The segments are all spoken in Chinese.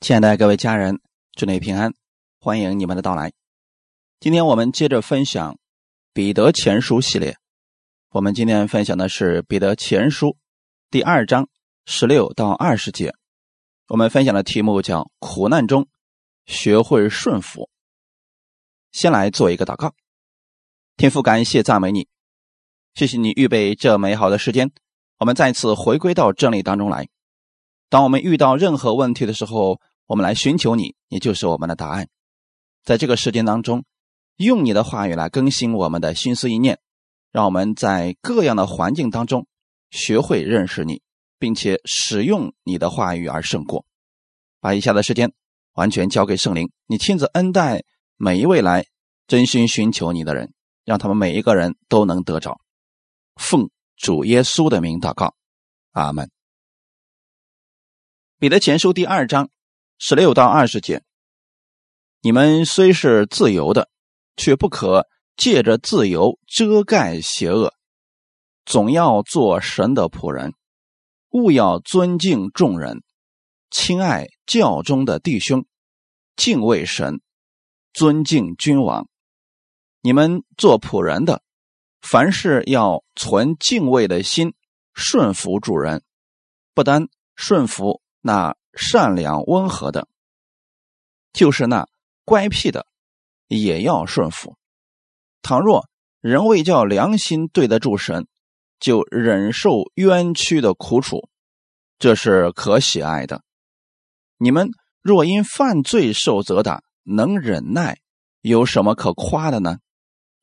亲爱的各位家人，祝你平安，欢迎你们的到来。今天我们接着分享《彼得前书》系列。我们今天分享的是《彼得前书》第二章十六到二十节。我们分享的题目叫“苦难中学会顺服”。先来做一个祷告，天父，感谢赞美你，谢谢你预备这美好的时间，我们再次回归到真理当中来。当我们遇到任何问题的时候，我们来寻求你，你就是我们的答案。在这个时间当中，用你的话语来更新我们的心思意念，让我们在各样的环境当中学会认识你，并且使用你的话语而胜过。把以下的时间完全交给圣灵，你亲自恩待每一位来真心寻求你的人，让他们每一个人都能得着。奉主耶稣的名祷告，阿门。彼得前书第二章。十六到二十节，你们虽是自由的，却不可借着自由遮盖邪恶，总要做神的仆人，务要尊敬众人，亲爱教中的弟兄，敬畏神，尊敬君王。你们做仆人的，凡事要存敬畏的心，顺服主人，不单顺服那。善良温和的，就是那乖僻的，也要顺服。倘若人为叫良心对得住神，就忍受冤屈的苦楚，这是可喜爱的。你们若因犯罪受责打，能忍耐，有什么可夸的呢？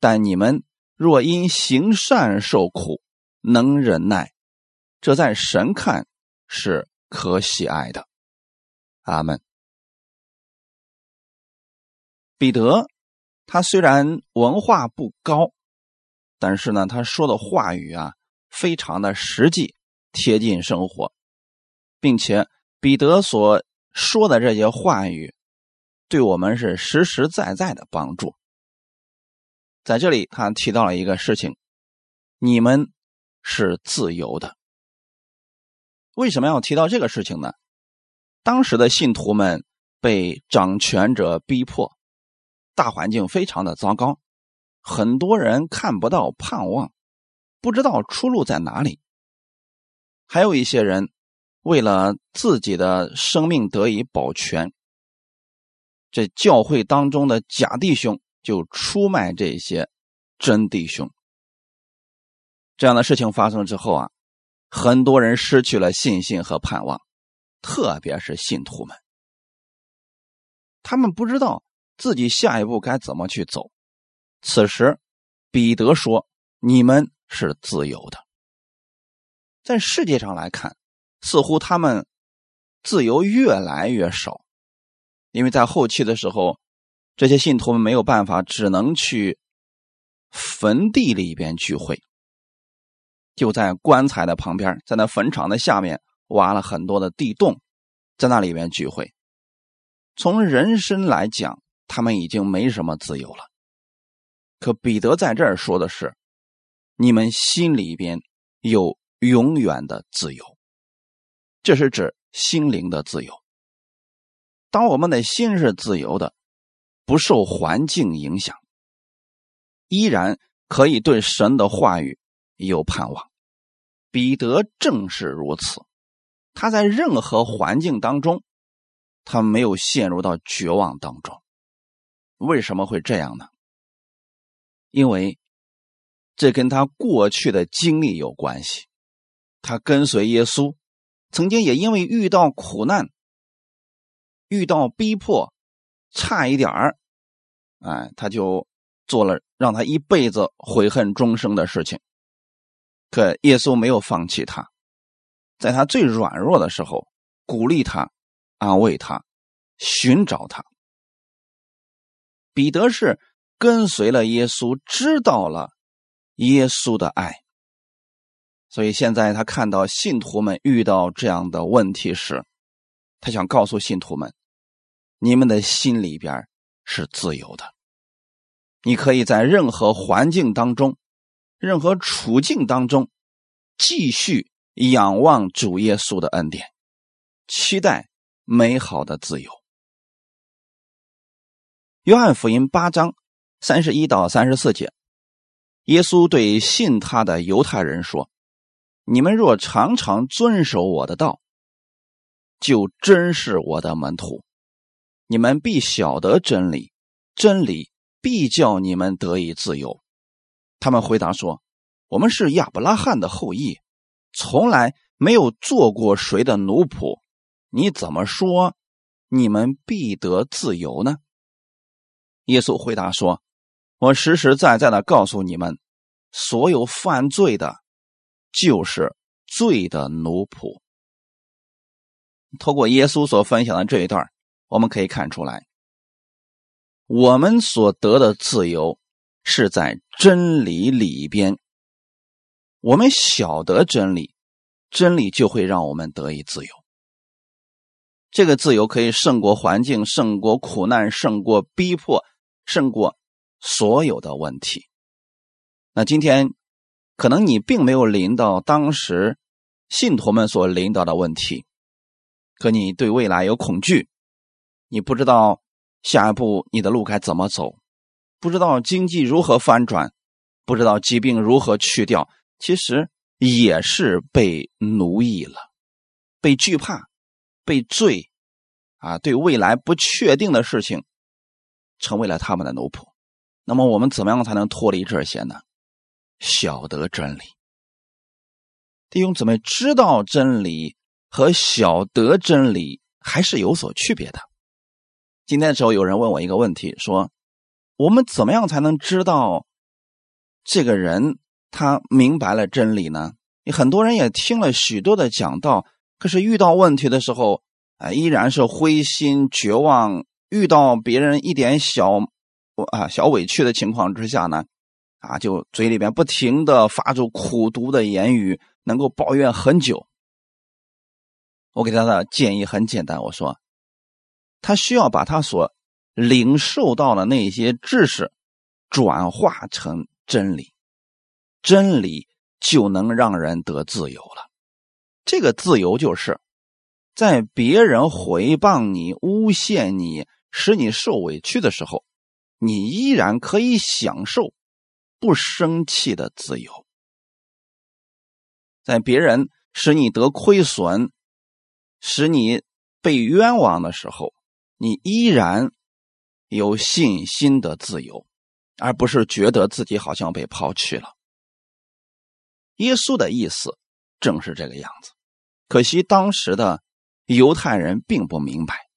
但你们若因行善受苦，能忍耐，这在神看是可喜爱的。阿门。彼得，他虽然文化不高，但是呢，他说的话语啊，非常的实际，贴近生活，并且彼得所说的这些话语，对我们是实实在在的帮助。在这里，他提到了一个事情：你们是自由的。为什么要提到这个事情呢？当时的信徒们被掌权者逼迫，大环境非常的糟糕，很多人看不到盼望，不知道出路在哪里。还有一些人为了自己的生命得以保全，这教会当中的假弟兄就出卖这些真弟兄。这样的事情发生之后啊，很多人失去了信心和盼望。特别是信徒们，他们不知道自己下一步该怎么去走。此时，彼得说：“你们是自由的。”在世界上来看，似乎他们自由越来越少，因为在后期的时候，这些信徒们没有办法，只能去坟地里边聚会，就在棺材的旁边，在那坟场的下面。挖了很多的地洞，在那里面聚会。从人身来讲，他们已经没什么自由了。可彼得在这儿说的是：你们心里边有永远的自由，这是指心灵的自由。当我们的心是自由的，不受环境影响，依然可以对神的话语有盼望。彼得正是如此。他在任何环境当中，他没有陷入到绝望当中。为什么会这样呢？因为这跟他过去的经历有关系。他跟随耶稣，曾经也因为遇到苦难、遇到逼迫，差一点儿，哎，他就做了让他一辈子悔恨终生的事情。可耶稣没有放弃他。在他最软弱的时候，鼓励他，安慰他，寻找他。彼得是跟随了耶稣，知道了耶稣的爱，所以现在他看到信徒们遇到这样的问题时，他想告诉信徒们：你们的心里边是自由的，你可以在任何环境当中、任何处境当中继续。仰望主耶稣的恩典，期待美好的自由。约翰福音八章三十一到三十四节，耶稣对信他的犹太人说：“你们若常常遵守我的道，就真是我的门徒。你们必晓得真理，真理必叫你们得以自由。”他们回答说：“我们是亚伯拉罕的后裔，从来没有做过谁的奴仆。你怎么说，你们必得自由呢？”耶稣回答说：“我实实在在的告诉你们，所有犯罪的，就是罪的奴仆。”通过耶稣所分享的这一段，我们可以看出来，我们所得的自由。是在真理里边，我们晓得真理，真理就会让我们得以自由。这个自由可以胜过环境，胜过苦难，胜过逼迫，胜过所有的问题。那今天，可能你并没有临到当时信徒们所临到的问题，可你对未来有恐惧，你不知道下一步你的路该怎么走。不知道经济如何翻转，不知道疾病如何去掉，其实也是被奴役了，被惧怕，被罪，啊，对未来不确定的事情，成为了他们的奴仆。那么我们怎么样才能脱离这些呢？晓得真理，弟兄姊妹，知道真理和晓得真理还是有所区别的。今天的时候，有人问我一个问题，说。我们怎么样才能知道这个人他明白了真理呢？很多人也听了许多的讲道，可是遇到问题的时候啊，依然是灰心绝望。遇到别人一点小啊小委屈的情况之下呢，啊，就嘴里边不停的发出苦毒的言语，能够抱怨很久。我给他的建议很简单，我说他需要把他所。领受到的那些知识，转化成真理，真理就能让人得自由了。这个自由就是，在别人回谤你、诬陷你、使你受委屈的时候，你依然可以享受不生气的自由。在别人使你得亏损、使你被冤枉的时候，你依然。有信心的自由，而不是觉得自己好像被抛弃了。耶稣的意思正是这个样子，可惜当时的犹太人并不明白。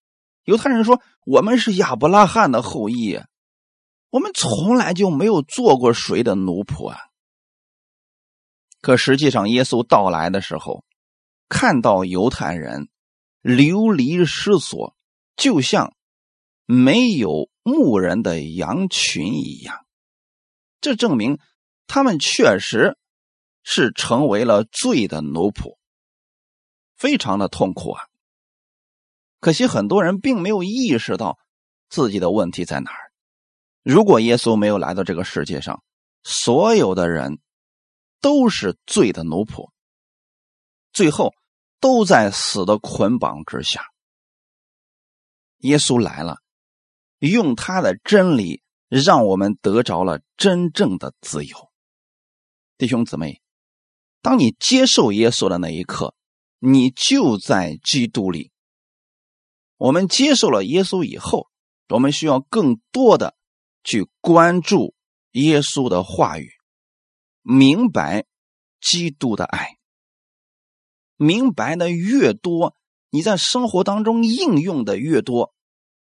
犹太人说：“我们是亚伯拉罕的后裔，我们从来就没有做过谁的奴仆啊。”可实际上，耶稣到来的时候，看到犹太人流离失所，就像……没有牧人的羊群一样，这证明他们确实是成为了罪的奴仆，非常的痛苦啊！可惜很多人并没有意识到自己的问题在哪儿。如果耶稣没有来到这个世界上，所有的人都是罪的奴仆，最后都在死的捆绑之下。耶稣来了。用他的真理，让我们得着了真正的自由。弟兄姊妹，当你接受耶稣的那一刻，你就在基督里。我们接受了耶稣以后，我们需要更多的去关注耶稣的话语，明白基督的爱。明白的越多，你在生活当中应用的越多。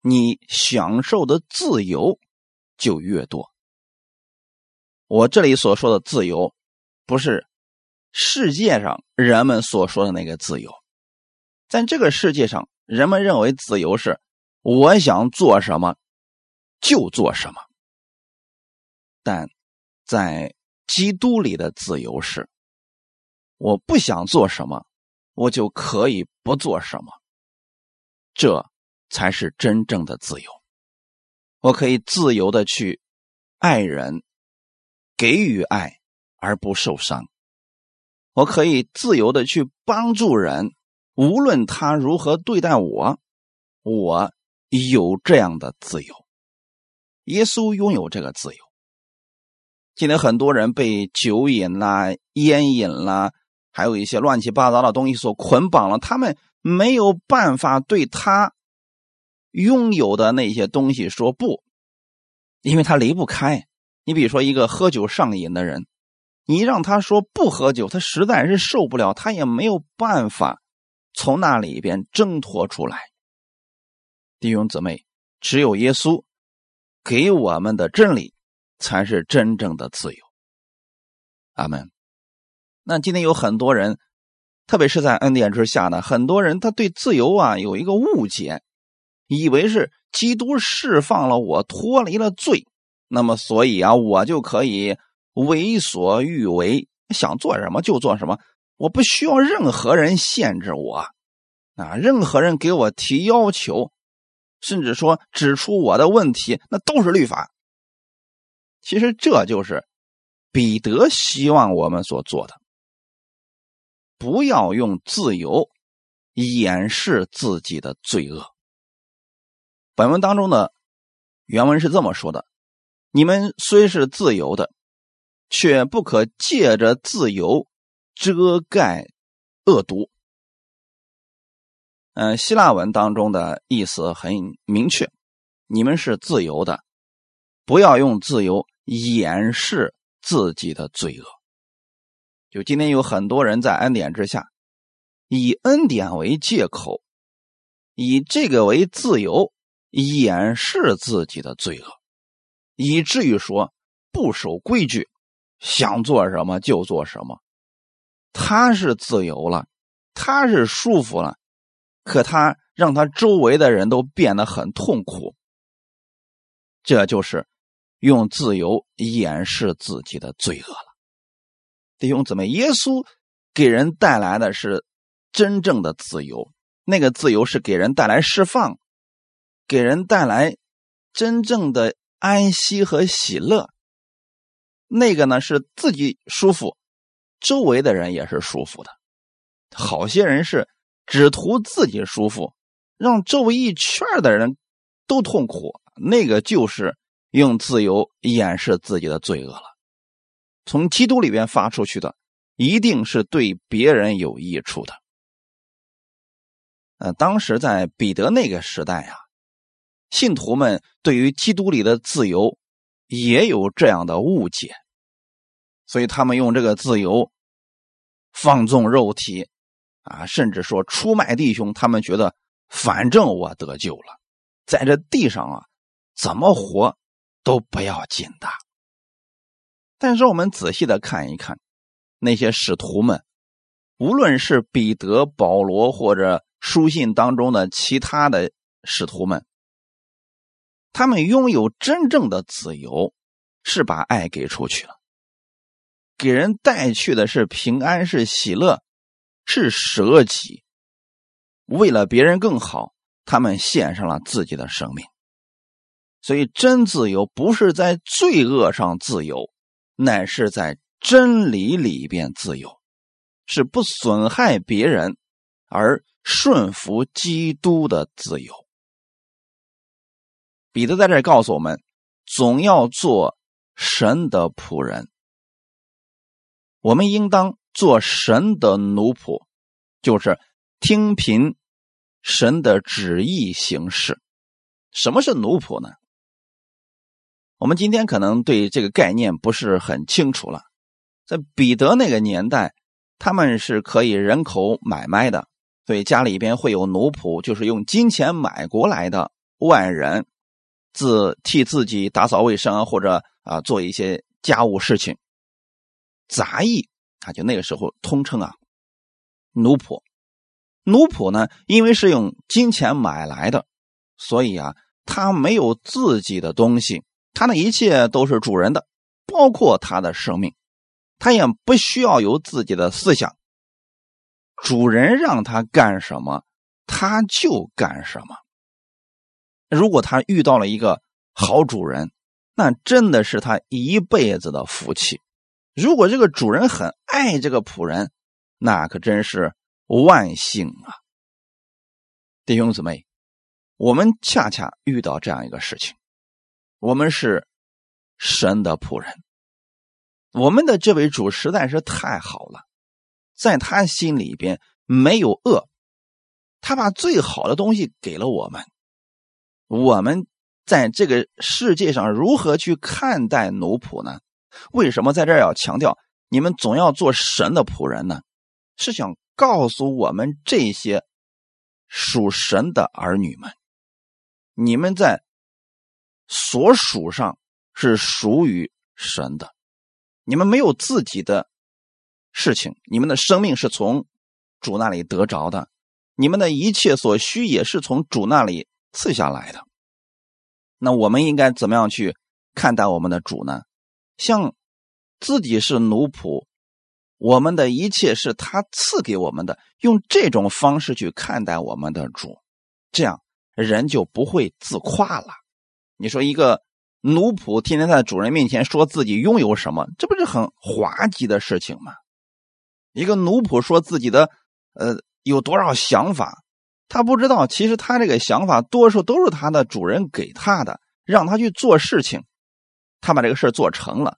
你享受的自由就越多。我这里所说的自由，不是世界上人们所说的那个自由。在这个世界上，人们认为自由是我想做什么就做什么，但在基督里的自由是，我不想做什么，我就可以不做什么。这。才是真正的自由。我可以自由的去爱人，给予爱而不受伤。我可以自由的去帮助人，无论他如何对待我，我有这样的自由。耶稣拥有这个自由。今天很多人被酒瘾啦、烟瘾啦，还有一些乱七八糟的东西所捆绑了，他们没有办法对他拥有的那些东西说不，因为他离不开。你比如说，一个喝酒上瘾的人，你让他说不喝酒，他实在是受不了，他也没有办法从那里边挣脱出来。弟兄姊妹，只有耶稣给我们的真理。才是真正的自由，阿门。那今天有很多人，特别是在恩典之下呢，很多人他对自由啊有一个误解，以为是基督释放了我，脱离了罪，那么所以啊，我就可以为所欲为，想做什么就做什么，我不需要任何人限制我啊，任何人给我提要求，甚至说指出我的问题，那都是律法。其实这就是彼得希望我们所做的，不要用自由掩饰自己的罪恶。本文当中的原文是这么说的：“你们虽是自由的，却不可借着自由遮盖恶毒。”嗯，希腊文当中的意思很明确：你们是自由的。不要用自由掩饰自己的罪恶。就今天有很多人在恩典之下，以恩典为借口，以这个为自由掩饰自己的罪恶，以至于说不守规矩，想做什么就做什么。他是自由了，他是舒服了，可他让他周围的人都变得很痛苦。这就是。用自由掩饰自己的罪恶了，弟兄姊妹，耶稣给人带来的是真正的自由，那个自由是给人带来释放，给人带来真正的安息和喜乐。那个呢是自己舒服，周围的人也是舒服的。好些人是只图自己舒服，让周围一圈的人都痛苦，那个就是。用自由掩饰自己的罪恶了。从基督里边发出去的，一定是对别人有益处的。呃，当时在彼得那个时代啊，信徒们对于基督里的自由也有这样的误解，所以他们用这个自由放纵肉体啊，甚至说出卖弟兄。他们觉得，反正我得救了，在这地上啊，怎么活？都不要紧的，但是我们仔细的看一看，那些使徒们，无论是彼得、保罗或者书信当中的其他的使徒们，他们拥有真正的自由，是把爱给出去了，给人带去的是平安，是喜乐，是舍己，为了别人更好，他们献上了自己的生命。所以，真自由不是在罪恶上自由，乃是在真理里边自由，是不损害别人而顺服基督的自由。彼得在这告诉我们，总要做神的仆人，我们应当做神的奴仆，就是听凭神的旨意行事。什么是奴仆呢？我们今天可能对这个概念不是很清楚了。在彼得那个年代，他们是可以人口买卖的，所以家里边会有奴仆，就是用金钱买过来的外人，自替自己打扫卫生或者啊做一些家务事情。杂役啊，就那个时候通称啊奴仆。奴仆呢，因为是用金钱买来的，所以啊，他没有自己的东西。他的一切都是主人的，包括他的生命，他也不需要有自己的思想。主人让他干什么，他就干什么。如果他遇到了一个好主人，那真的是他一辈子的福气。如果这个主人很爱这个仆人，那可真是万幸啊！弟兄姊妹，我们恰恰遇到这样一个事情：我们是神的仆人，我们的这位主实在是太好了，在他心里边没有恶，他把最好的东西给了我们。我们在这个世界上如何去看待奴仆呢？为什么在这儿要强调你们总要做神的仆人呢？是想告诉我们这些属神的儿女们，你们在所属上是属于神的，你们没有自己的事情，你们的生命是从主那里得着的，你们的一切所需也是从主那里。赐下来的，那我们应该怎么样去看待我们的主呢？像自己是奴仆，我们的一切是他赐给我们的，用这种方式去看待我们的主，这样人就不会自夸了。你说一个奴仆天天在主人面前说自己拥有什么，这不是很滑稽的事情吗？一个奴仆说自己的呃有多少想法。他不知道，其实他这个想法多数都是他的主人给他的，让他去做事情，他把这个事做成了，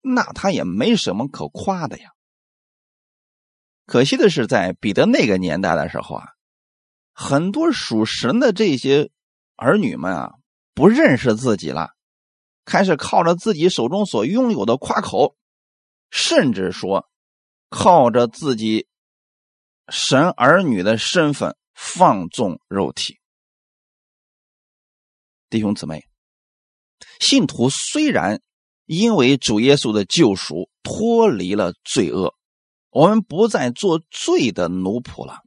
那他也没什么可夸的呀。可惜的是，在彼得那个年代的时候啊，很多属神的这些儿女们啊，不认识自己了，开始靠着自己手中所拥有的夸口，甚至说靠着自己神儿女的身份。放纵肉体，弟兄姊妹，信徒虽然因为主耶稣的救赎脱离了罪恶，我们不再做罪的奴仆了，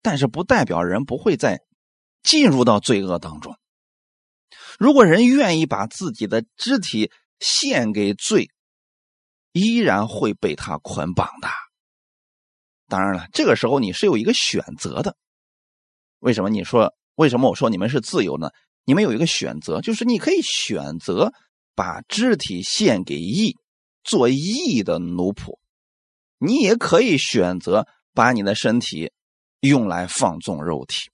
但是不代表人不会再进入到罪恶当中。如果人愿意把自己的肢体献给罪，依然会被他捆绑的。当然了，这个时候你是有一个选择的。为什么你说？为什么我说你们是自由呢？你们有一个选择，就是你可以选择把肢体献给义，做义的奴仆；你也可以选择把你的身体用来放纵肉体。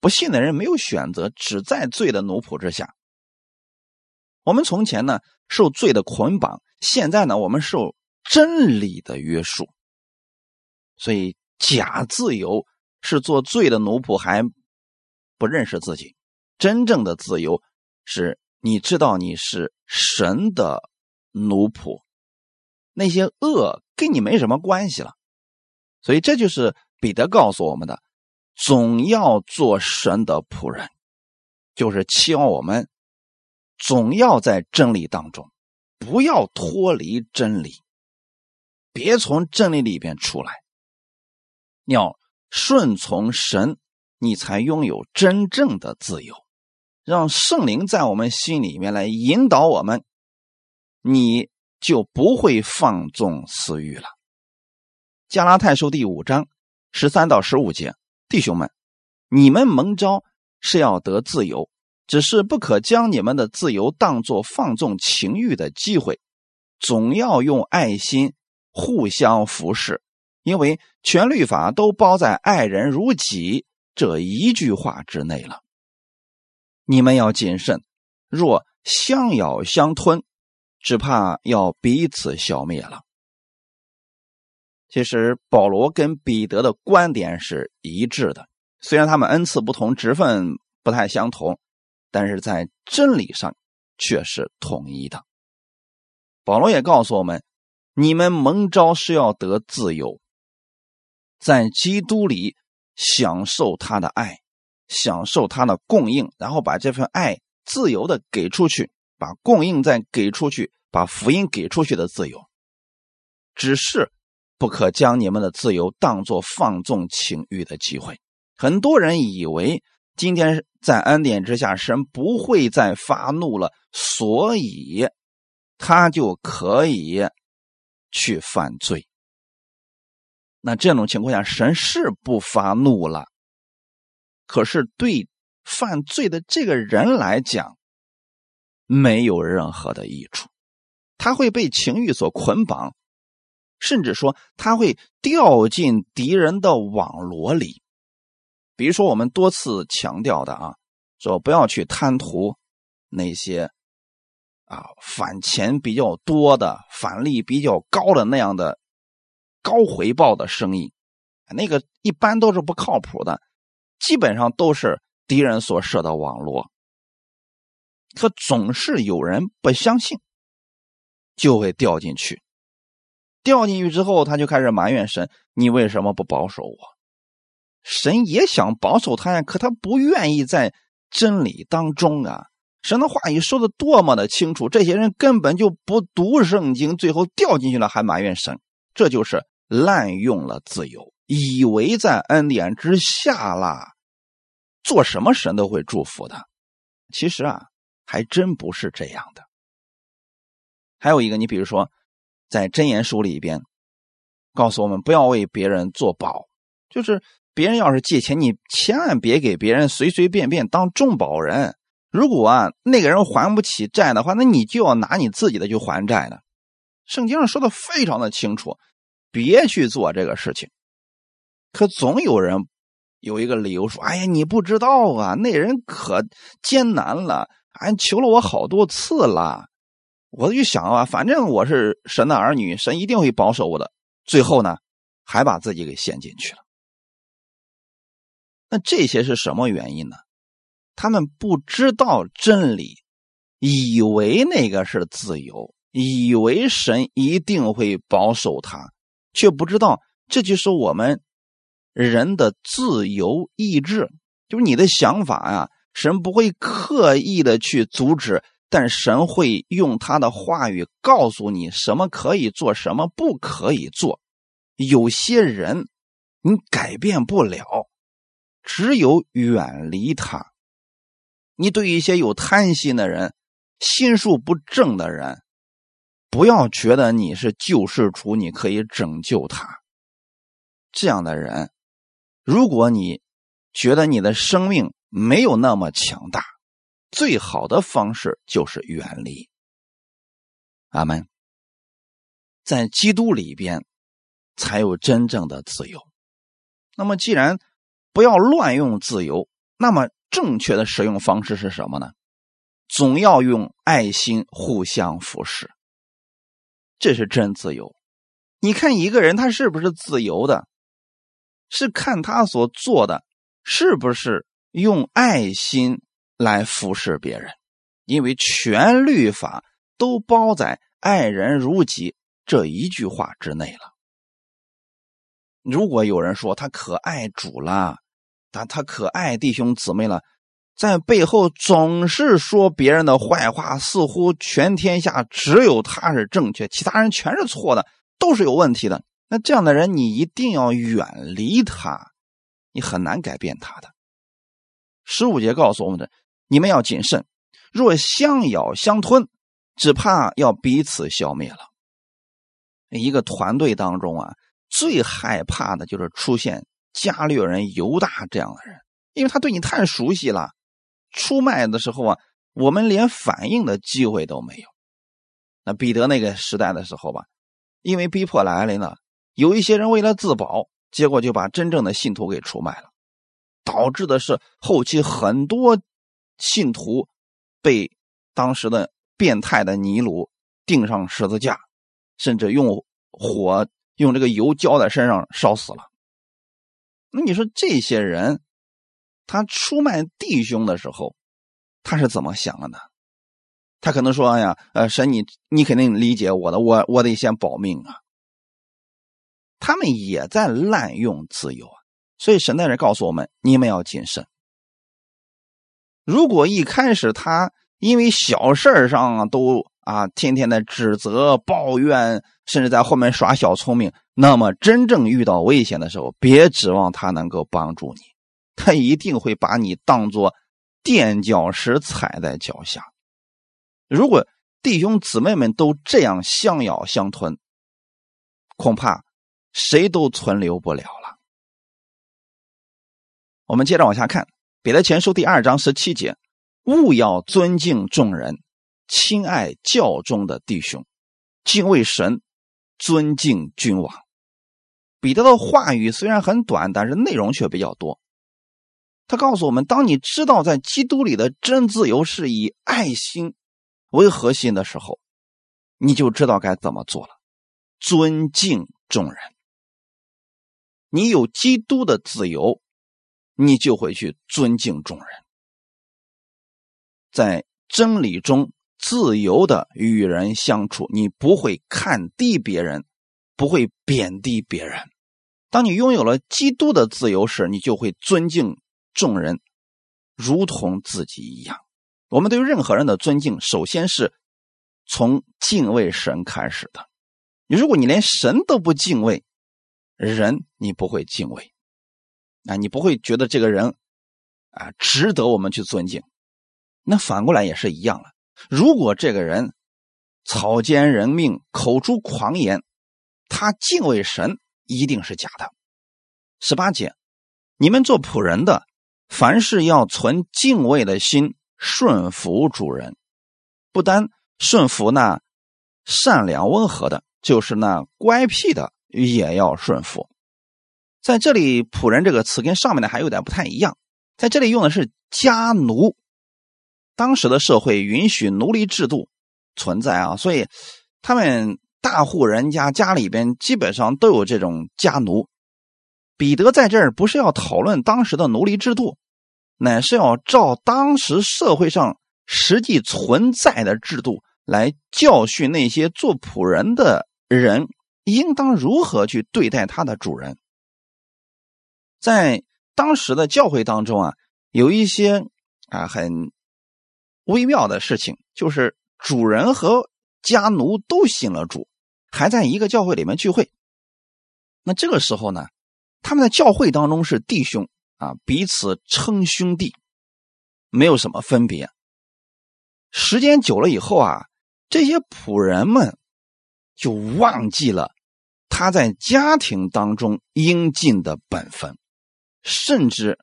不信的人没有选择，只在罪的奴仆之下。我们从前呢受罪的捆绑，现在呢我们受真理的约束，所以假自由。是做罪的奴仆，还不认识自己。真正的自由是你知道你是神的奴仆，那些恶跟你没什么关系了。所以这就是彼得告诉我们的：总要做神的仆人，就是期望我们总要在真理当中，不要脱离真理，别从真理里边出来，要。顺从神，你才拥有真正的自由。让圣灵在我们心里面来引导我们，你就不会放纵私欲了。加拉太书第五章十三到十五节，弟兄们，你们蒙召是要得自由，只是不可将你们的自由当作放纵情欲的机会，总要用爱心互相服侍。因为全律法都包在“爱人如己”这一句话之内了。你们要谨慎，若相咬相吞，只怕要彼此消灭了。其实保罗跟彼得的观点是一致的，虽然他们恩赐不同，职分不太相同，但是在真理上却是统一的。保罗也告诉我们：你们蒙召是要得自由。在基督里享受他的爱，享受他的供应，然后把这份爱自由的给出去，把供应再给出去，把福音给出去的自由。只是不可将你们的自由当作放纵情欲的机会。很多人以为今天在恩典之下，神不会再发怒了，所以他就可以去犯罪。那这种情况下，神是不发怒了，可是对犯罪的这个人来讲，没有任何的益处，他会被情欲所捆绑，甚至说他会掉进敌人的网罗里。比如说我们多次强调的啊，说不要去贪图那些啊返钱比较多的、返利比较高的那样的高回报的生意，那个一般都是不靠谱的，基本上都是敌人所设的网络。可总是有人不相信，就会掉进去。掉进去之后，他就开始埋怨神：“你为什么不保守我？”神也想保守他呀，可他不愿意在真理当中啊。神的话语说的多么的清楚，这些人根本就不读圣经，最后掉进去了还埋怨神，这就是滥用了自由，以为在恩典之下啦，做什么神都会祝福的。其实啊，还真不是这样的。还有一个，你比如说。在真言书里边，告诉我们不要为别人做保，就是别人要是借钱，你千万别给别人随随便便当重保人。如果啊那个人还不起债的话，那你就要拿你自己的去还债的。圣经上说的非常的清楚，别去做这个事情。可总有人有一个理由说：“哎呀，你不知道啊，那人可艰难了，俺求了我好多次了。”我就想啊，反正我是神的儿女，神一定会保守我的。最后呢，还把自己给陷进去了。那这些是什么原因呢？他们不知道真理，以为那个是自由，以为神一定会保守他，却不知道这就是我们人的自由意志，就是你的想法呀。神不会刻意的去阻止。但神会用他的话语告诉你什么可以做，什么不可以做。有些人你改变不了，只有远离他。你对一些有贪心的人、心术不正的人，不要觉得你是救世主，你可以拯救他。这样的人，如果你觉得你的生命没有那么强大。最好的方式就是远离。阿门。在基督里边，才有真正的自由。那么，既然不要乱用自由，那么正确的使用方式是什么呢？总要用爱心互相服侍，这是真自由。你看一个人他是不是自由的，是看他所做的是不是用爱心。来服侍别人，因为全律法都包在“爱人如己”这一句话之内了。如果有人说他可爱主了，他他可爱弟兄姊妹了，在背后总是说别人的坏话，似乎全天下只有他是正确，其他人全是错的，都是有问题的。那这样的人，你一定要远离他，你很难改变他的。十五节告诉我们的。你们要谨慎，若相咬相吞，只怕要彼此消灭了。一个团队当中啊，最害怕的就是出现加略人犹大这样的人，因为他对你太熟悉了。出卖的时候啊，我们连反应的机会都没有。那彼得那个时代的时候吧，因为逼迫来临了，有一些人为了自保，结果就把真正的信徒给出卖了，导致的是后期很多。信徒被当时的变态的尼禄钉上十字架，甚至用火用这个油浇在身上烧死了。那你说这些人，他出卖弟兄的时候，他是怎么想的呢？他可能说：“哎呀，呃，神，你你肯定理解我的，我我得先保命啊。”他们也在滥用自由啊，所以神在这告诉我们：你们要谨慎。如果一开始他因为小事上都啊天天的指责抱怨，甚至在后面耍小聪明，那么真正遇到危险的时候，别指望他能够帮助你，他一定会把你当做垫脚石踩在脚下。如果弟兄姊妹们都这样相咬相吞，恐怕谁都存留不了了。我们接着往下看。彼得前书第二章十七节：勿要尊敬众人，亲爱教中的弟兄，敬畏神，尊敬君王。彼得的话语虽然很短，但是内容却比较多。他告诉我们，当你知道在基督里的真自由是以爱心为核心的时候，你就知道该怎么做了。尊敬众人，你有基督的自由，你就会去尊敬众人，在真理中自由的与人相处，你不会看低别人，不会贬低别人。当你拥有了基督的自由时，你就会尊敬众人，如同自己一样。我们对于任何人的尊敬，首先是从敬畏神开始的。你如果你连神都不敬畏，人你不会敬畏，啊，你不会觉得这个人啊值得我们去尊敬。那反过来也是一样了。如果这个人草菅人命、口出狂言，他敬畏神。一定是假的。十八节，你们做仆人的，凡事要存敬畏的心，顺服主人。不单顺服那善良温和的，就是那乖僻的，也要顺服。在这里，“仆人”这个词跟上面的还有点不太一样，在这里用的是家奴。当时的社会允许奴隶制度存在啊，所以他们。大户人家家里边基本上都有这种家奴。彼得在这儿不是要讨论当时的奴隶制度，乃是要照当时社会上实际存在的制度来教训那些做仆人的人，应当如何去对待他的主人。在当时的教会当中啊，有一些啊很微妙的事情，就是主人和家奴都信了主。还在一个教会里面聚会，那这个时候呢，他们在教会当中是弟兄啊，彼此称兄弟，没有什么分别。时间久了以后啊，这些仆人们就忘记了他在家庭当中应尽的本分，甚至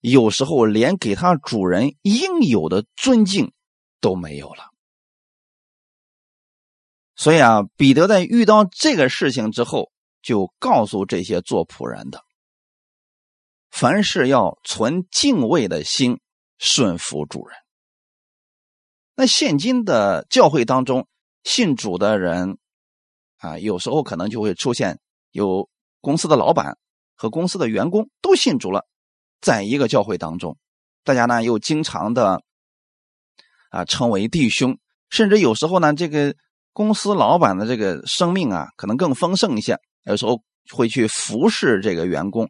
有时候连给他主人应有的尊敬都没有了。所以啊，彼得在遇到这个事情之后，就告诉这些做仆人的：凡事要存敬畏的心，顺服主人。那现今的教会当中，信主的人啊，有时候可能就会出现有公司的老板和公司的员工都信主了，在一个教会当中，大家呢又经常的啊称为弟兄，甚至有时候呢这个。公司老板的这个生命啊，可能更丰盛一些，有时候会去服侍这个员工，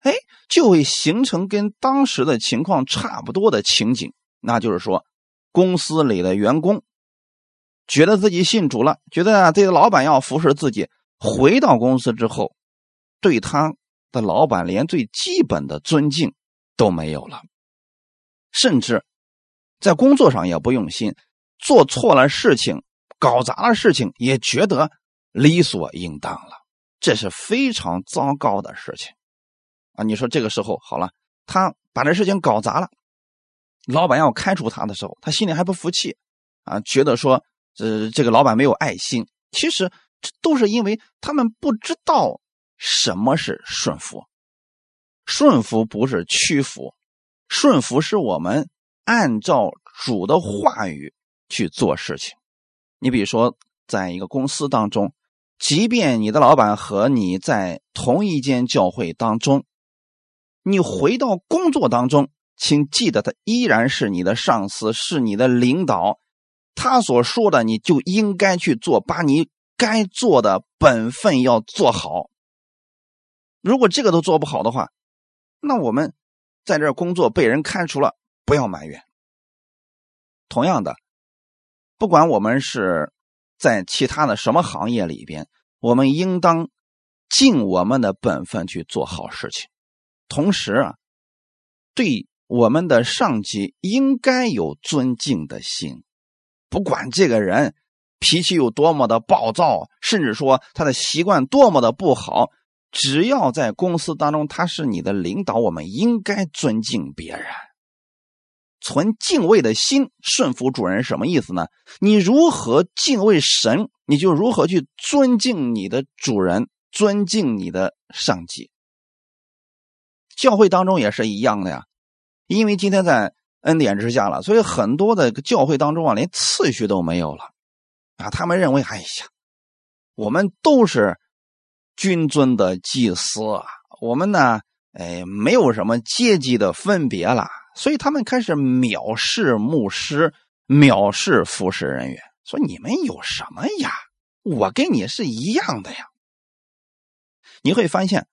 哎，就会形成跟当时的情况差不多的情景。那就是说，公司里的员工觉得自己信主了，觉得啊，这个老板要服侍自己，回到公司之后，对他的老板连最基本的尊敬都没有了，甚至在工作上也不用心，做错了事情。搞砸了事情，也觉得理所应当了，这是非常糟糕的事情啊！你说这个时候好了，他把这事情搞砸了，老板要开除他的时候，他心里还不服气啊，觉得说呃这个老板没有爱心。其实这都是因为他们不知道什么是顺服，顺服不是屈服，顺服是我们按照主的话语去做事情。你比如说，在一个公司当中，即便你的老板和你在同一间教会当中，你回到工作当中，请记得他依然是你的上司，是你的领导，他所说的你就应该去做，把你该做的本分要做好。如果这个都做不好的话，那我们在这工作被人开除了，不要埋怨。同样的。不管我们是在其他的什么行业里边，我们应当尽我们的本分去做好事情。同时啊，对我们的上级应该有尊敬的心。不管这个人脾气有多么的暴躁，甚至说他的习惯多么的不好，只要在公司当中他是你的领导，我们应该尊敬别人。存敬畏的心，顺服主人，什么意思呢？你如何敬畏神，你就如何去尊敬你的主人，尊敬你的上级。教会当中也是一样的呀。因为今天在恩典之下了，所以很多的教会当中啊，连次序都没有了啊。他们认为，哎呀，我们都是君尊的祭司啊，我们呢，哎，没有什么阶级的分别了，所以他们开始藐视牧师，藐视服侍人员，说你们有什么呀？我跟你是一样的呀。你会发现。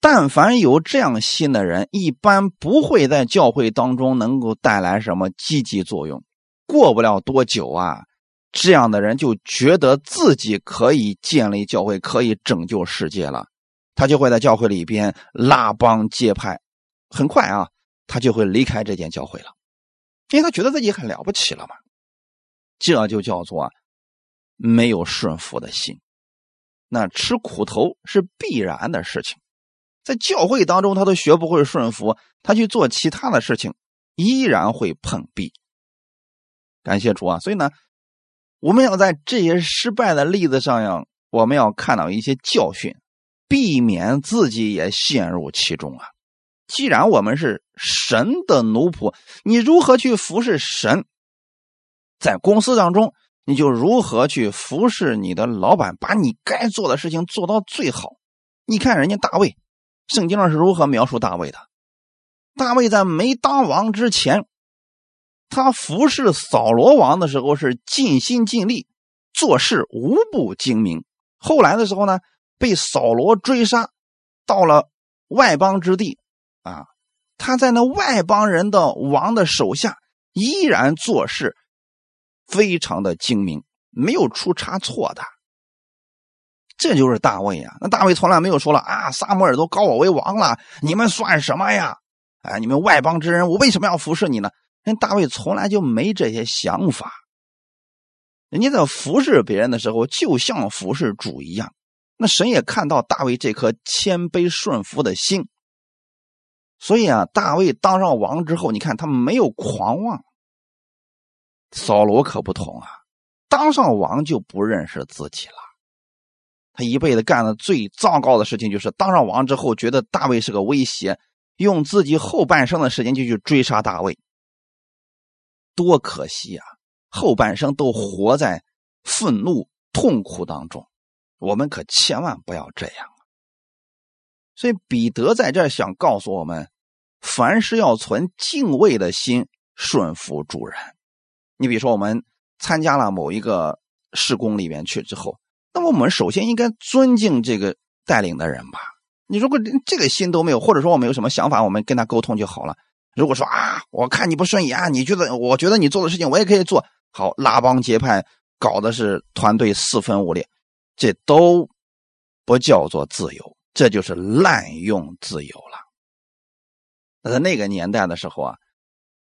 但凡有这样心的人，一般不会在教会当中能够带来什么积极作用。过不了多久啊，这样的人就觉得自己可以建立教会，可以拯救世界了。他就会在教会里边拉帮结派，很快啊，他就会离开这间教会了，因为他觉得自己很了不起了嘛。这就叫做没有顺服的心。那吃苦头是必然的事情。在教会当中，他都学不会顺服，他去做其他的事情，依然会碰壁。感谢主啊！所以呢，我们要在这些失败的例子上呀，我们要看到一些教训，避免自己也陷入其中啊。既然我们是神的奴仆，你如何去服侍神？在公司当中，你就如何去服侍你的老板，把你该做的事情做到最好。你看人家大卫。圣经上是如何描述大卫的？大卫在没当王之前，他服侍扫罗王的时候是尽心尽力，做事无不精明。后来的时候呢，被扫罗追杀，到了外邦之地，啊，他在那外邦人的王的手下，依然做事非常的精明，没有出差错的。这就是大卫呀！那大卫从来没有说了啊，撒摩尔都高我为王了，你们算什么呀？哎，你们外邦之人，我为什么要服侍你呢？人大卫从来就没这些想法。人家在服侍别人的时候，就像服侍主一样。那神也看到大卫这颗谦卑顺服的心，所以啊，大卫当上王之后，你看他没有狂妄。扫罗可不同啊，当上王就不认识自己了。他一辈子干的最糟糕的事情，就是当上王之后，觉得大卫是个威胁，用自己后半生的时间就去追杀大卫。多可惜啊！后半生都活在愤怒、痛苦当中。我们可千万不要这样所以彼得在这想告诉我们：凡事要存敬畏的心，顺服主人。你比如说，我们参加了某一个施工里面去之后。那么我们首先应该尊敬这个带领的人吧。你如果连这个心都没有，或者说我们有什么想法，我们跟他沟通就好了。如果说啊，我看你不顺眼，你觉得我觉得你做的事情我也可以做好，拉帮结派，搞的是团队四分五裂，这都不叫做自由，这就是滥用自由了。那在那个年代的时候啊，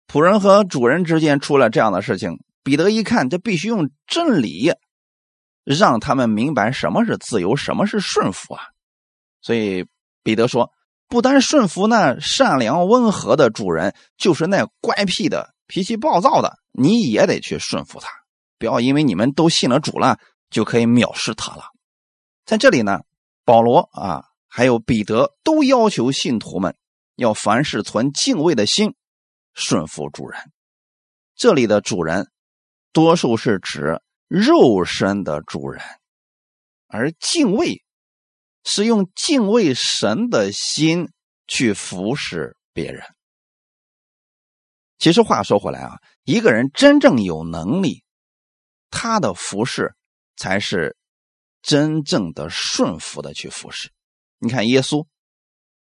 仆人和主人之间出了这样的事情，彼得一看，这必须用真理。让他们明白什么是自由，什么是顺服啊！所以彼得说，不单顺服那善良温和的主人，就是那乖僻的、脾气暴躁的，你也得去顺服他。不要因为你们都信了主了，就可以藐视他了。在这里呢，保罗啊，还有彼得都要求信徒们要凡事存敬畏的心，顺服主人。这里的主人，多数是指。肉身的主人，而敬畏是用敬畏神的心去服侍别人。其实话说回来啊，一个人真正有能力，他的服侍才是真正的顺服的去服侍。你看耶稣，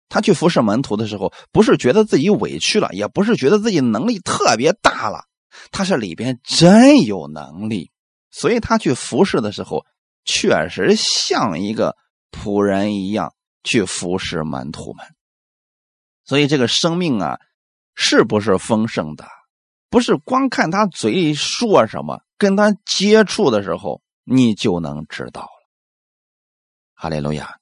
他去服侍门徒的时候，不是觉得自己委屈了，也不是觉得自己能力特别大了，他是里边真有能力。所以他去服侍的时候，确实像一个仆人一样去服侍门徒们。所以这个生命啊，是不是丰盛的，不是光看他嘴里说什么，跟他接触的时候你就能知道了。哈利路亚！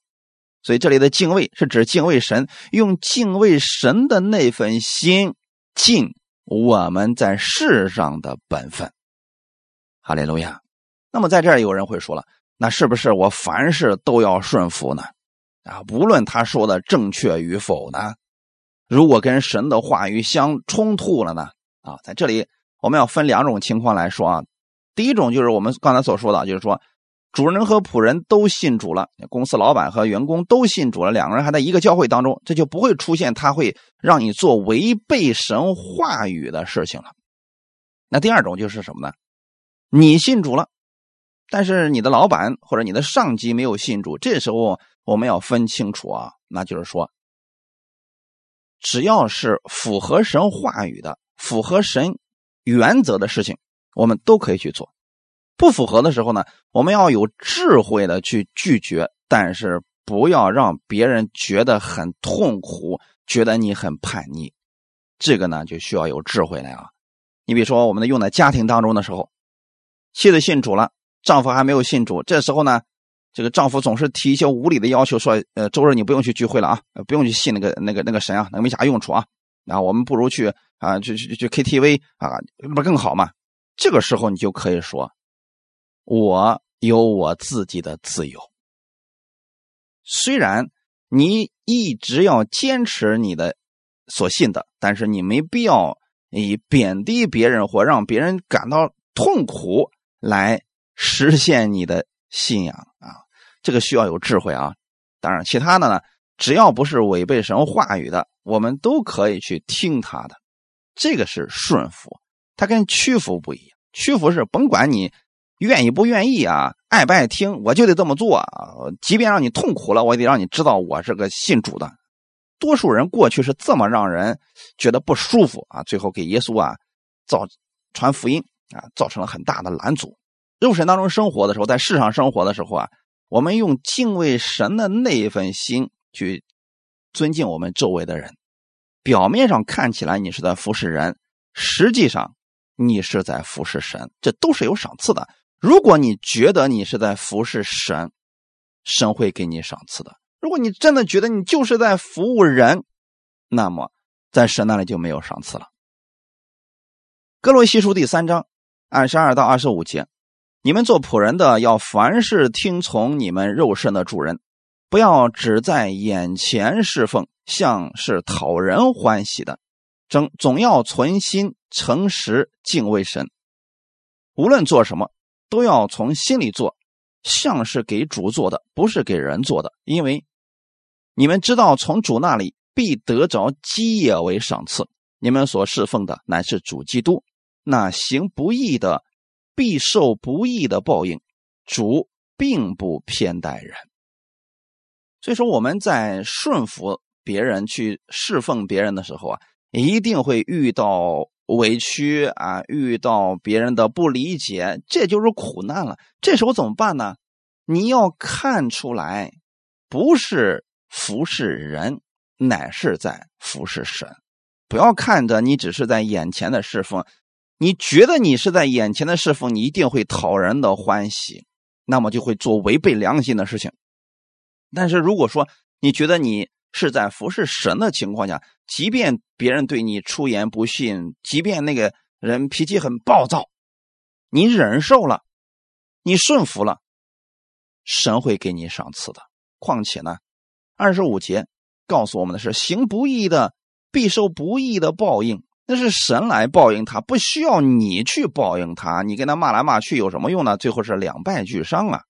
所以这里的敬畏是指敬畏神，用敬畏神的那份心尽我们在世上的本分。哈利路亚！那么在这儿有人会说了，那是不是我凡事都要顺服呢？啊，无论他说的正确与否呢？如果跟神的话语相冲突了呢？啊，在这里我们要分两种情况来说啊。第一种就是我们刚才所说的，就是说主人和仆人都信主了，公司老板和员工都信主了，两个人还在一个教会当中，这就不会出现他会让你做违背神话语的事情了。那第二种就是什么呢？你信主了，但是你的老板或者你的上级没有信主，这时候我们要分清楚啊，那就是说。只要是符合神话语的、符合神原则的事情，我们都可以去做。不符合的时候呢，我们要有智慧的去拒绝，但是不要让别人觉得很痛苦，觉得你很叛逆。这个呢，就需要有智慧了啊。你比如说，我们的用在家庭当中的时候，妻子信主了，丈夫还没有信主，这时候呢。这个丈夫总是提一些无理的要求，说：“呃，周日你不用去聚会了啊，不用去信那个那个那个神啊，那个没啥用处啊。然后我们不如去啊，去去去 KTV 啊，不更好吗？这个时候你就可以说，我有我自己的自由。虽然你一直要坚持你的所信的，但是你没必要以贬低别人或让别人感到痛苦来实现你的信仰啊。”这个需要有智慧啊！当然，其他的呢，只要不是违背神话语的，我们都可以去听他的。这个是顺服，它跟屈服不一样。屈服是甭管你愿意不愿意啊，爱不爱听，我就得这么做啊！即便让你痛苦了，我也得让你知道我是个信主的。多数人过去是这么让人觉得不舒服啊，最后给耶稣啊造传福音啊，造成了很大的拦阻。肉身当中生活的时候，在世上生活的时候啊。我们用敬畏神的那一份心去尊敬我们周围的人，表面上看起来你是在服侍人，实际上你是在服侍神，这都是有赏赐的。如果你觉得你是在服侍神，神会给你赏赐的；如果你真的觉得你就是在服务人，那么在神那里就没有赏赐了。哥罗西书第三章二十二到二十五节。你们做仆人的要凡事听从你们肉身的主人，不要只在眼前侍奉，像是讨人欢喜的，总总要存心诚实敬畏神。无论做什么，都要从心里做，像是给主做的，不是给人做的。因为你们知道，从主那里必得着基业为赏赐。你们所侍奉的乃是主基督，那行不义的。必受不义的报应，主并不偏待人。所以说，我们在顺服别人、去侍奉别人的时候啊，一定会遇到委屈啊，遇到别人的不理解，这就是苦难了。这时候怎么办呢？你要看出来，不是服侍人，乃是在服侍神。不要看着你只是在眼前的侍奉。你觉得你是在眼前的侍奉，你一定会讨人的欢喜，那么就会做违背良心的事情。但是如果说你觉得你是在服侍神的情况下，即便别人对你出言不逊，即便那个人脾气很暴躁，你忍受了，你顺服了，神会给你赏赐的。况且呢，二十五节告诉我们的是：行不义的必受不义的报应。那是神来报应他，不需要你去报应他。你跟他骂来骂去有什么用呢？最后是两败俱伤啊。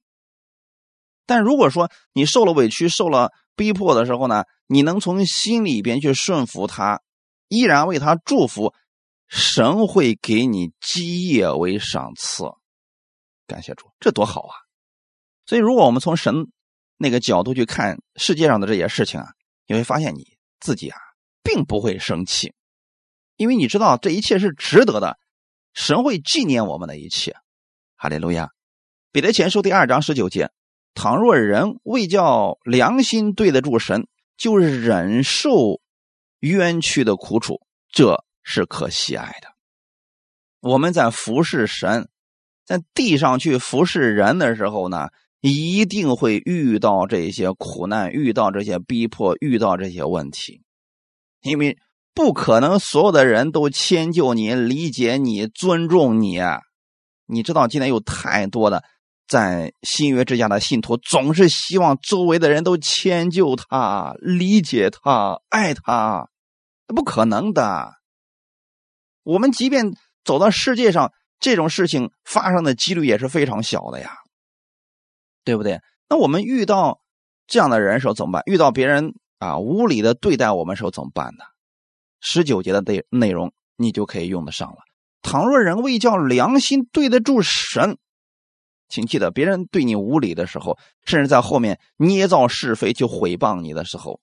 但如果说你受了委屈、受了逼迫的时候呢，你能从心里边去顺服他，依然为他祝福，神会给你基业为赏赐。感谢主，这多好啊！所以，如果我们从神那个角度去看世界上的这些事情啊，你会发现你自己啊，并不会生气。因为你知道这一切是值得的，神会纪念我们的一切。哈利路亚，彼得前书第二章十九节：倘若人为叫良心对得住神，就是忍受冤屈的苦楚，这是可喜爱的。我们在服侍神，在地上去服侍人的时候呢，一定会遇到这些苦难，遇到这些逼迫，遇到这些问题，因为。不可能，所有的人都迁就你、理解你、尊重你。你知道，今天有太多的在新约之家的信徒，总是希望周围的人都迁就他、理解他、爱他。不可能的。我们即便走到世界上，这种事情发生的几率也是非常小的呀，对不对？那我们遇到这样的人时候怎么办？遇到别人啊无理的对待我们时候怎么办呢？十九节的内内容你就可以用得上了。倘若人为叫良心对得住神，请记得，别人对你无理的时候，甚至在后面捏造是非去毁谤你的时候，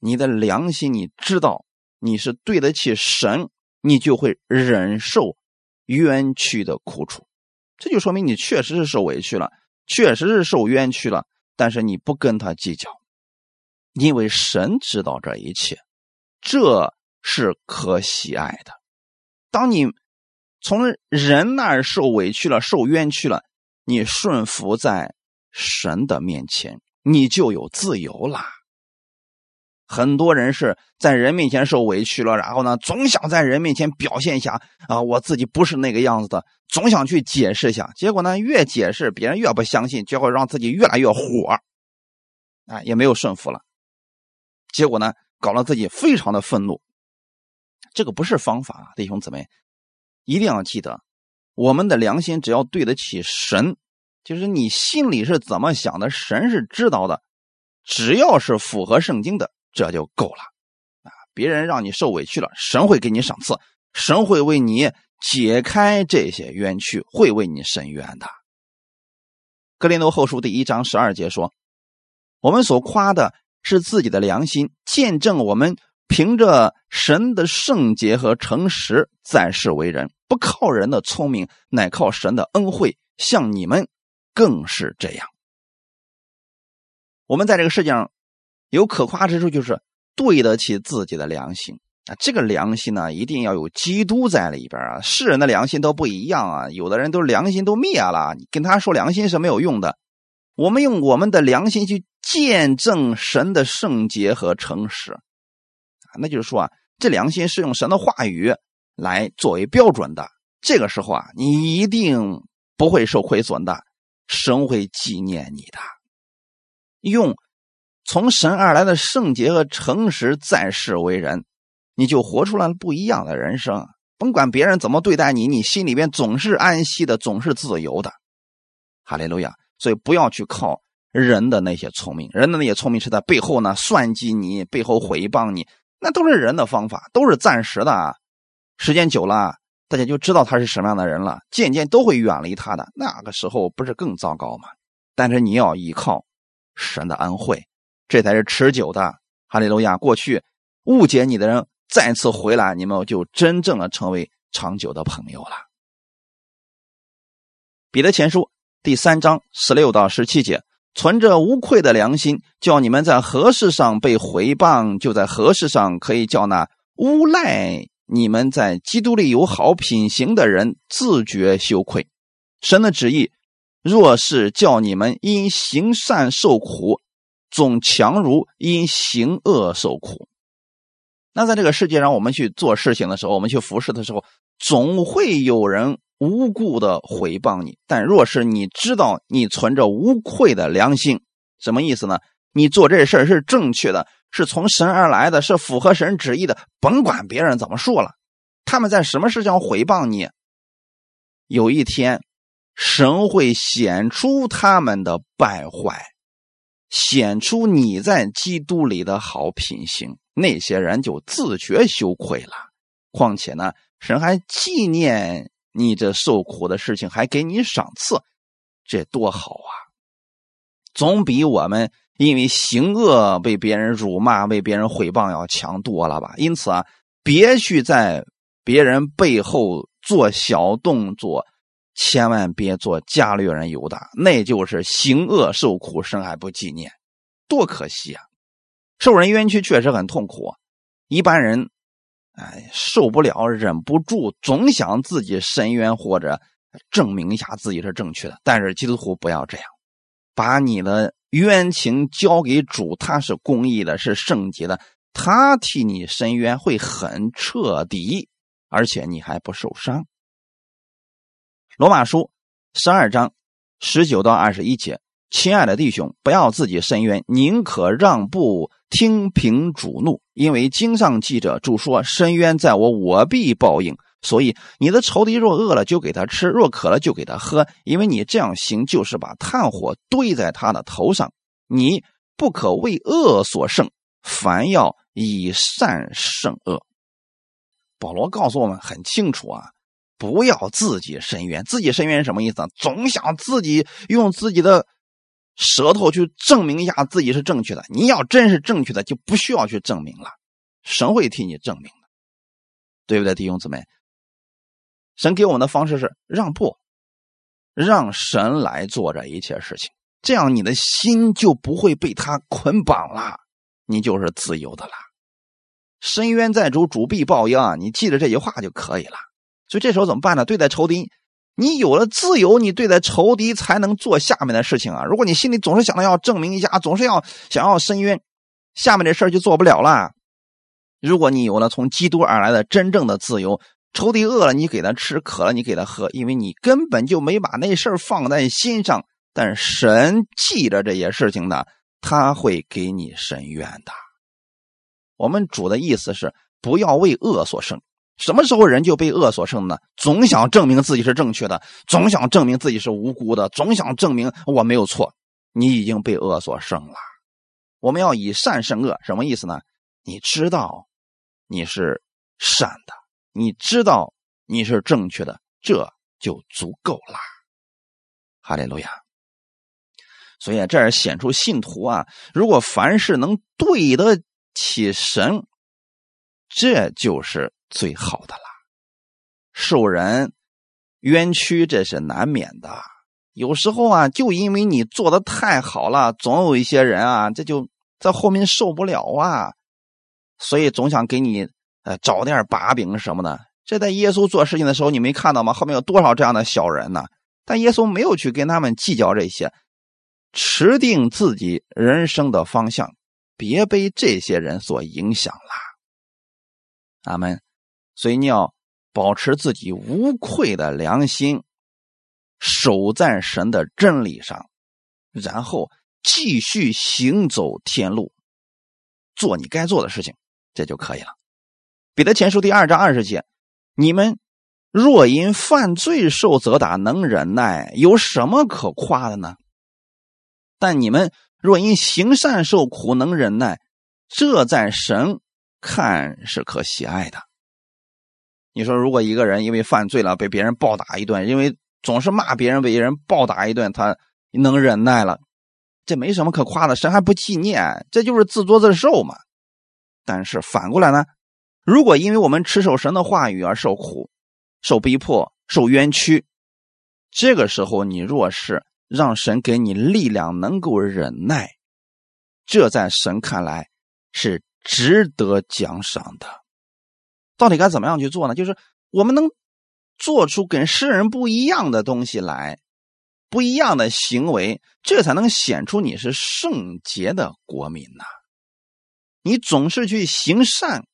你的良心你知道你是对得起神。你就会忍受冤屈的苦楚，这就说明你确实是受委屈了，确实是受冤屈了。但是你不跟他计较，因为神知道这一切，这是可喜爱的。当你从人那儿受委屈了、受冤屈了，你顺服在神的面前，你就有自由啦。很多人是在人面前受委屈了，然后呢，总想在人面前表现一下啊，我自己不是那个样子的，总想去解释一下。结果呢，越解释别人越不相信，就会让自己越来越火，啊，也没有顺服了。结果呢，搞得自己非常的愤怒。这个不是方法，弟兄姊妹，一定要记得，我们的良心只要对得起神，就是你心里是怎么想的，神是知道的。只要是符合圣经的。这就够了，啊！别人让你受委屈了，神会给你赏赐，神会为你解开这些冤屈，会为你伸冤的。格林多后书第一章十二节说：“我们所夸的是自己的良心，见证我们凭着神的圣洁和诚实在世为人，不靠人的聪明，乃靠神的恩惠。像你们更是这样。我们在这个世界上。”有可夸之处，就是对得起自己的良心啊！这个良心呢，一定要有基督在里边啊！世人的良心都不一样啊，有的人都良心都灭了，你跟他说良心是没有用的。我们用我们的良心去见证神的圣洁和诚实，那就是说啊，这良心是用神的话语来作为标准的。这个时候啊，你一定不会受亏损的，神会纪念你的。用。从神而来的圣洁和诚实在世为人，你就活出了不一样的人生。甭管别人怎么对待你，你心里边总是安息的，总是自由的。哈利路亚！所以不要去靠人的那些聪明，人的那些聪明是在背后呢算计你，背后诽谤你，那都是人的方法，都是暂时的啊。时间久了，大家就知道他是什么样的人了，渐渐都会远离他的。那个时候不是更糟糕吗？但是你要依靠神的恩惠。这才是持久的，哈利路亚！过去误解你的人再次回来，你们就真正的成为长久的朋友了。彼得前书第三章十六到十七节：存着无愧的良心，叫你们在何事上被回谤，就在何事上可以叫那诬赖你们在基督里有好品行的人自觉羞愧。神的旨意若是叫你们因行善受苦，总强如因行恶受苦。那在这个世界上，我们去做事情的时候，我们去服侍的时候，总会有人无故的毁谤你。但若是你知道你存着无愧的良心，什么意思呢？你做这事是正确的，是从神而来的，是符合神旨意的。甭管别人怎么说了，他们在什么事情毁谤你，有一天，神会显出他们的败坏。显出你在基督里的好品行，那些人就自觉羞愧了。况且呢，神还纪念你这受苦的事情，还给你赏赐，这多好啊！总比我们因为行恶被别人辱骂、被别人毁谤要强多了吧？因此啊，别去在别人背后做小动作。千万别做家里人有的，那就是行恶受苦，神还不纪念，多可惜啊！受人冤屈确实很痛苦，一般人哎受不了，忍不住，总想自己伸冤或者证明一下自己是正确的。但是基督徒不要这样，把你的冤情交给主，他是公义的，是圣洁的，他替你伸冤会很彻底，而且你还不受伤。罗马书十二章十九到二十一节，亲爱的弟兄，不要自己伸冤，宁可让步，听凭主怒。因为经上记着，主说：“伸冤在我，我必报应。”所以，你的仇敌若饿了，就给他吃；若渴了，就给他喝。因为你这样行，就是把炭火堆在他的头上。你不可为恶所胜，凡要以善胜恶。保罗告诉我们很清楚啊，不要自己伸冤。自己伸冤什么意思？总想自己用自己的。舌头去证明一下自己是正确的。你要真是正确的，就不需要去证明了，神会替你证明的，对不对，弟兄姊妹？神给我们的方式是让步，让神来做这一切事情，这样你的心就不会被他捆绑了，你就是自由的了。深渊在主，主必报应。你记着这句话就可以了。所以这时候怎么办呢？对待仇敌。你有了自由，你对待仇敌才能做下面的事情啊！如果你心里总是想着要证明一下，总是要想要申冤，下面这事儿就做不了了。如果你有了从基督而来的真正的自由，仇敌饿了你给他吃，渴了你给他喝，因为你根本就没把那事儿放在心上。但神记着这些事情的，他会给你伸冤的。我们主的意思是，不要为恶所胜。什么时候人就被恶所胜呢？总想证明自己是正确的，总想证明自己是无辜的，总想证明我没有错。你已经被恶所胜了。我们要以善胜恶，什么意思呢？你知道你是善的，你知道你是正确的，这就足够了。哈利路亚。所以这儿显出信徒啊，如果凡事能对得起神，这就是。最好的了，受人冤屈这是难免的。有时候啊，就因为你做的太好了，总有一些人啊，这就在后面受不了啊，所以总想给你呃找点把柄什么的。这在耶稣做事情的时候，你没看到吗？后面有多少这样的小人呢？但耶稣没有去跟他们计较这些，持定自己人生的方向，别被这些人所影响啦。阿门。所以你要保持自己无愧的良心，守在神的真理上，然后继续行走天路，做你该做的事情，这就可以了。彼得前书第二章二十节：你们若因犯罪受责打，能忍耐，有什么可夸的呢？但你们若因行善受苦，能忍耐，这在神看是可喜爱的。你说，如果一个人因为犯罪了被别人暴打一顿，因为总是骂别人被人暴打一顿，他能忍耐了，这没什么可夸的，神还不纪念，这就是自作自受嘛。但是反过来呢，如果因为我们持守神的话语而受苦、受逼迫、受冤屈，这个时候你若是让神给你力量，能够忍耐，这在神看来是值得奖赏的。到底该怎么样去做呢？就是我们能做出跟世人不一样的东西来，不一样的行为，这才能显出你是圣洁的国民呐。你总是去行善，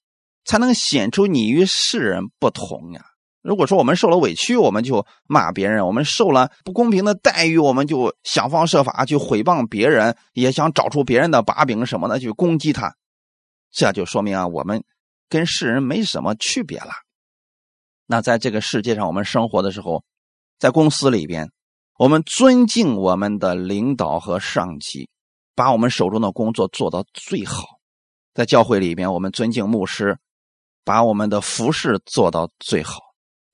才能显出你与世人不同呀。如果说我们受了委屈，我们就骂别人；我们受了不公平的待遇，我们就想方设法去诽谤别人，也想找出别人的把柄什么的去攻击他，这就说明啊，我们。跟世人没什么区别了。那在这个世界上，我们生活的时候，在公司里边，我们尊敬我们的领导和上级，把我们手中的工作做到最好；在教会里边，我们尊敬牧师，把我们的服饰做到最好；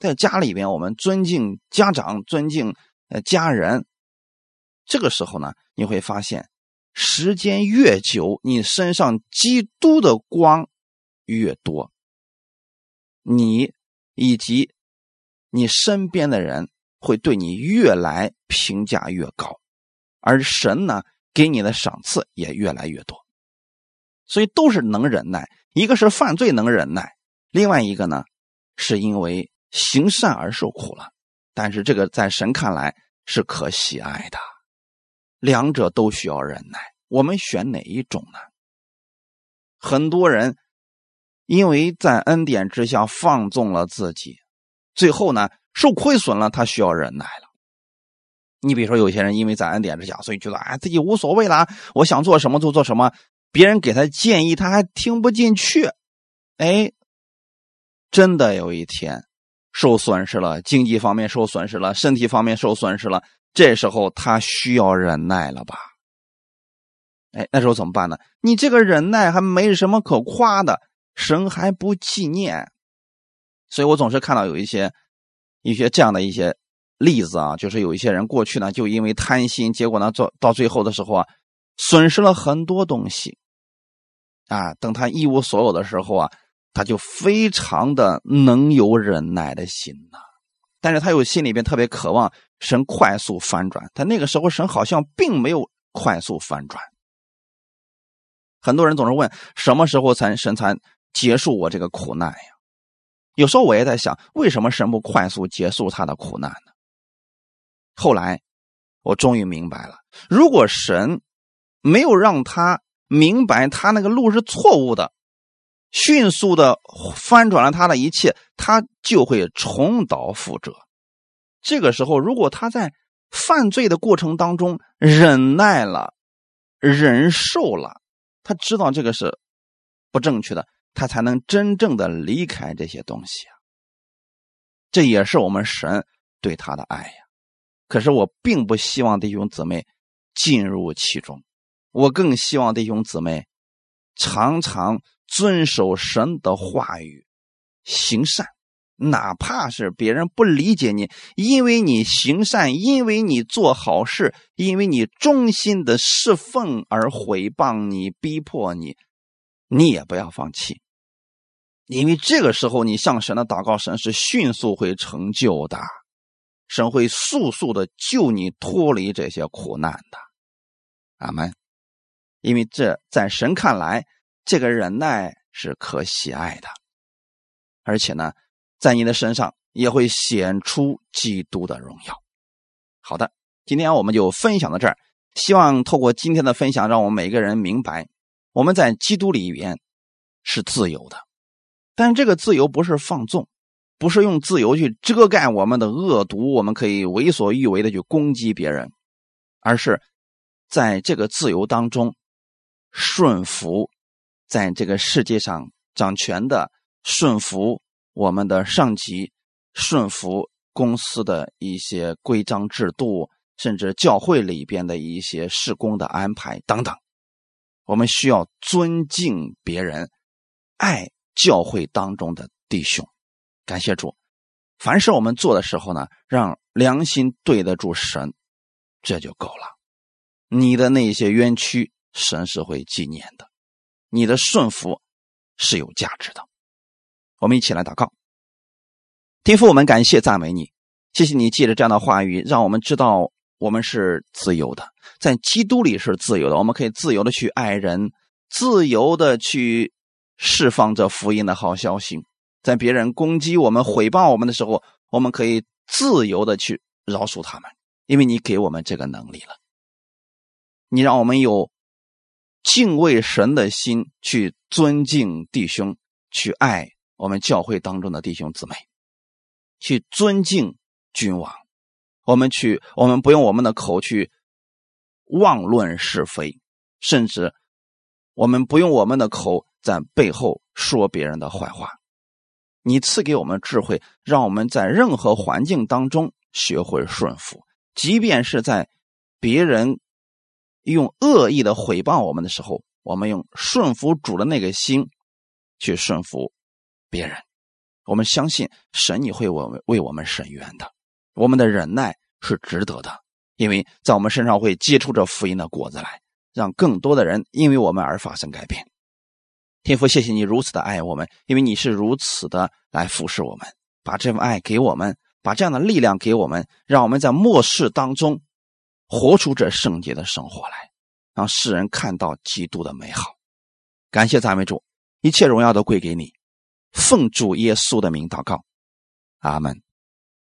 在家里边，我们尊敬家长，尊敬呃家人。这个时候呢，你会发现，时间越久，你身上基督的光。越多，你以及你身边的人会对你越来评价越高，而神呢给你的赏赐也越来越多，所以都是能忍耐。一个是犯罪能忍耐，另外一个呢是因为行善而受苦了。但是这个在神看来是可喜爱的，两者都需要忍耐。我们选哪一种呢？很多人。因为在恩典之下放纵了自己，最后呢受亏损了，他需要忍耐了。你比如说，有些人因为在恩典之下，所以觉得啊自己无所谓啦，我想做什么就做什么，别人给他建议他还听不进去，哎，真的有一天受损失了，经济方面受损失了，身体方面受损失了，这时候他需要忍耐了吧？哎，那时候怎么办呢？你这个忍耐还没什么可夸的，神还不纪念，所以我总是看到有一些一些这样的一些。例子啊，就是有一些人过去呢，就因为贪心，结果呢，做到最后的时候啊，损失了很多东西，啊，等他一无所有的时候啊，他就非常的能有忍耐的心呐，但是他又心里边特别渴望神快速翻转，他那个时候神好像并没有快速翻转。很多人总是问什么时候才神才结束我这个苦难呀？有时候我也在想，为什么神不快速结束他的苦难呢？后来，我终于明白了：如果神没有让他明白他那个路是错误的，迅速的翻转了他的一切，他就会重蹈覆辙。这个时候，如果他在犯罪的过程当中忍耐了、忍受了，他知道这个是不正确的，他才能真正的离开这些东西啊。这也是我们神对他的爱呀。可是我并不希望弟兄姊妹进入其中，我更希望弟兄姊妹常常遵守神的话语，行善，哪怕是别人不理解你，因为你行善，因为你做好事，因为你忠心的侍奉而毁谤你、逼迫你，你也不要放弃，因为这个时候你向神的祷告，神是迅速会成就的。神会速速的救你脱离这些苦难的，阿门。因为这在神看来，这个忍耐是可喜爱的，而且呢，在你的身上也会显出基督的荣耀。好的，今天我们就分享到这儿。希望透过今天的分享，让我们每个人明白，我们在基督里边是自由的，但这个自由不是放纵。不是用自由去遮盖我们的恶毒，我们可以为所欲为的去攻击别人，而是在这个自由当中顺服，在这个世界上掌权的顺服我们的上级，顺服公司的一些规章制度，甚至教会里边的一些事工的安排等等。我们需要尊敬别人，爱教会当中的弟兄。感谢主，凡是我们做的时候呢，让良心对得住神，这就够了。你的那些冤屈，神是会纪念的。你的顺服是有价值的。我们一起来祷告，天父，我们感谢赞美你，谢谢你借着这样的话语，让我们知道我们是自由的，在基督里是自由的，我们可以自由的去爱人，自由的去释放这福音的好消息。在别人攻击我们、毁谤我们的时候，我们可以自由的去饶恕他们，因为你给我们这个能力了。你让我们有敬畏神的心，去尊敬弟兄，去爱我们教会当中的弟兄姊妹，去尊敬君王。我们去，我们不用我们的口去妄论是非，甚至我们不用我们的口在背后说别人的坏话。你赐给我们智慧，让我们在任何环境当中学会顺服，即便是在别人用恶意的毁谤我们的时候，我们用顺服主的那个心去顺服别人。我们相信神你会为我们为我们伸冤的，我们的忍耐是值得的，因为在我们身上会结出这福音的果子来，让更多的人因为我们而发生改变。天父，谢谢你如此的爱我们，因为你是如此的来服侍我们，把这份爱给我们，把这样的力量给我们，让我们在末世当中活出这圣洁的生活来，让世人看到基督的美好。感谢赞美主，一切荣耀都归给你。奉主耶稣的名祷告，阿门。